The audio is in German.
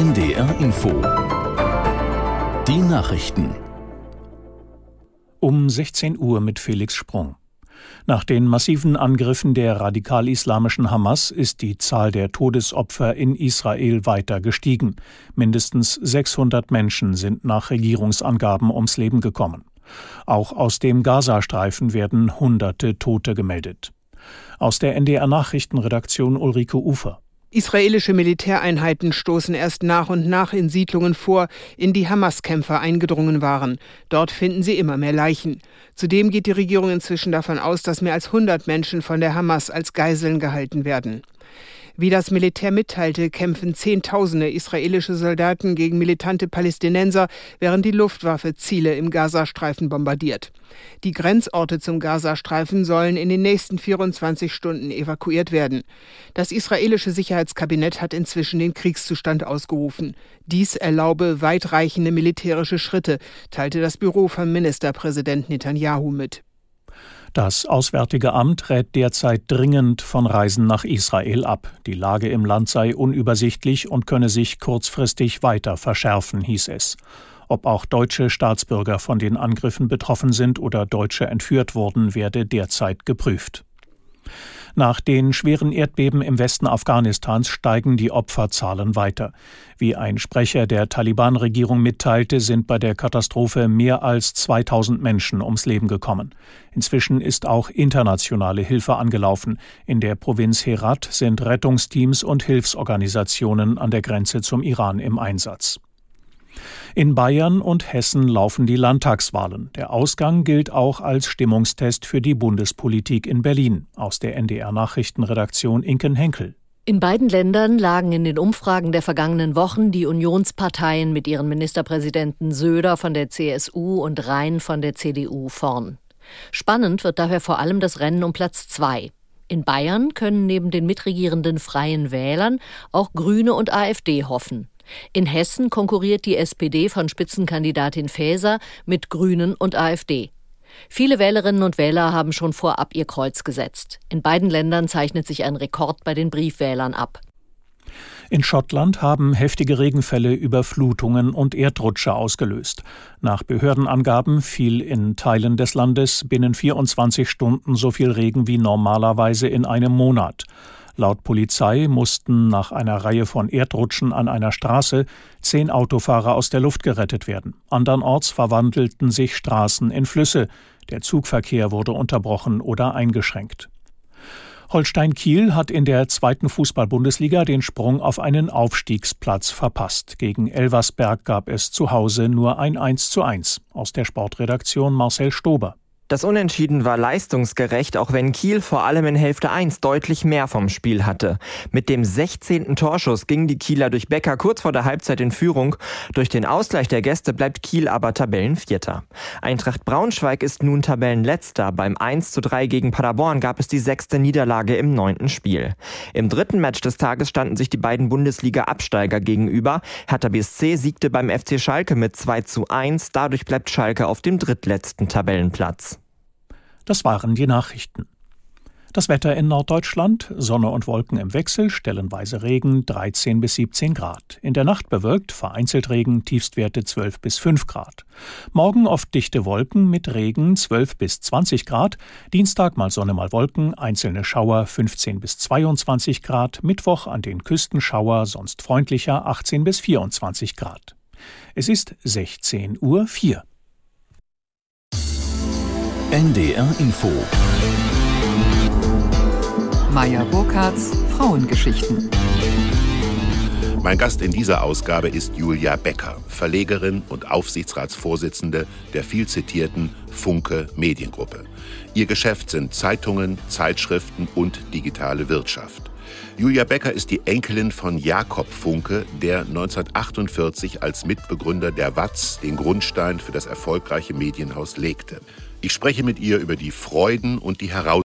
NDR Info. Die Nachrichten. Um 16 Uhr mit Felix Sprung. Nach den massiven Angriffen der radikal-islamischen Hamas ist die Zahl der Todesopfer in Israel weiter gestiegen. Mindestens 600 Menschen sind nach Regierungsangaben ums Leben gekommen. Auch aus dem Gazastreifen werden hunderte Tote gemeldet. Aus der NDR Nachrichtenredaktion Ulrike Ufer. Israelische Militäreinheiten stoßen erst nach und nach in Siedlungen vor, in die Hamas-Kämpfer eingedrungen waren. Dort finden sie immer mehr Leichen. Zudem geht die Regierung inzwischen davon aus, dass mehr als 100 Menschen von der Hamas als Geiseln gehalten werden. Wie das Militär mitteilte, kämpfen Zehntausende israelische Soldaten gegen militante Palästinenser, während die Luftwaffe Ziele im Gazastreifen bombardiert. Die Grenzorte zum Gazastreifen sollen in den nächsten 24 Stunden evakuiert werden. Das israelische Sicherheitskabinett hat inzwischen den Kriegszustand ausgerufen. Dies erlaube weitreichende militärische Schritte, teilte das Büro von Ministerpräsident Netanyahu mit. Das Auswärtige Amt rät derzeit dringend von Reisen nach Israel ab. Die Lage im Land sei unübersichtlich und könne sich kurzfristig weiter verschärfen, hieß es. Ob auch deutsche Staatsbürger von den Angriffen betroffen sind oder Deutsche entführt wurden, werde derzeit geprüft. Nach den schweren Erdbeben im Westen Afghanistans steigen die Opferzahlen weiter. Wie ein Sprecher der Taliban-Regierung mitteilte, sind bei der Katastrophe mehr als 2000 Menschen ums Leben gekommen. Inzwischen ist auch internationale Hilfe angelaufen. In der Provinz Herat sind Rettungsteams und Hilfsorganisationen an der Grenze zum Iran im Einsatz. In Bayern und Hessen laufen die Landtagswahlen. Der Ausgang gilt auch als Stimmungstest für die Bundespolitik in Berlin. Aus der NDR Nachrichtenredaktion Inken Henkel. In beiden Ländern lagen in den Umfragen der vergangenen Wochen die Unionsparteien mit ihren Ministerpräsidenten Söder von der CSU und Rhein von der CDU vorn. Spannend wird daher vor allem das Rennen um Platz zwei. In Bayern können neben den mitregierenden Freien Wählern auch Grüne und AfD hoffen. In Hessen konkurriert die SPD von Spitzenkandidatin Faeser mit Grünen und AfD. Viele Wählerinnen und Wähler haben schon vorab ihr Kreuz gesetzt. In beiden Ländern zeichnet sich ein Rekord bei den Briefwählern ab. In Schottland haben heftige Regenfälle Überflutungen und Erdrutsche ausgelöst. Nach Behördenangaben fiel in Teilen des Landes binnen 24 Stunden so viel Regen wie normalerweise in einem Monat. Laut Polizei mussten nach einer Reihe von Erdrutschen an einer Straße zehn Autofahrer aus der Luft gerettet werden. Andernorts verwandelten sich Straßen in Flüsse. Der Zugverkehr wurde unterbrochen oder eingeschränkt. Holstein Kiel hat in der zweiten Fußball-Bundesliga den Sprung auf einen Aufstiegsplatz verpasst. Gegen Elversberg gab es zu Hause nur ein 1 zu 1. Aus der Sportredaktion Marcel Stober. Das Unentschieden war leistungsgerecht, auch wenn Kiel vor allem in Hälfte 1 deutlich mehr vom Spiel hatte. Mit dem 16. Torschuss ging die Kieler durch Becker kurz vor der Halbzeit in Führung. Durch den Ausgleich der Gäste bleibt Kiel aber Tabellenvierter. Eintracht Braunschweig ist nun Tabellenletzter. Beim 1 zu 3 gegen Paderborn gab es die sechste Niederlage im neunten Spiel. Im dritten Match des Tages standen sich die beiden Bundesliga-Absteiger gegenüber. Hertha BSC siegte beim FC Schalke mit 2 zu 1. Dadurch bleibt Schalke auf dem drittletzten Tabellenplatz. Das waren die Nachrichten. Das Wetter in Norddeutschland, Sonne und Wolken im Wechsel, stellenweise Regen 13 bis 17 Grad. In der Nacht bewölkt, vereinzelt Regen, Tiefstwerte 12 bis 5 Grad. Morgen oft dichte Wolken mit Regen 12 bis 20 Grad. Dienstag mal Sonne mal Wolken, einzelne Schauer 15 bis 22 Grad. Mittwoch an den Küsten Schauer, sonst freundlicher 18 bis 24 Grad. Es ist 16 Uhr 4. NDR Info. Meier Burkhardts Frauengeschichten. Mein Gast in dieser Ausgabe ist Julia Becker, Verlegerin und Aufsichtsratsvorsitzende der viel zitierten Funke Mediengruppe. Ihr Geschäft sind Zeitungen, Zeitschriften und digitale Wirtschaft. Julia Becker ist die Enkelin von Jakob Funke, der 1948 als Mitbegründer der Watz den Grundstein für das erfolgreiche Medienhaus legte. Ich spreche mit ihr über die Freuden und die Herausforderungen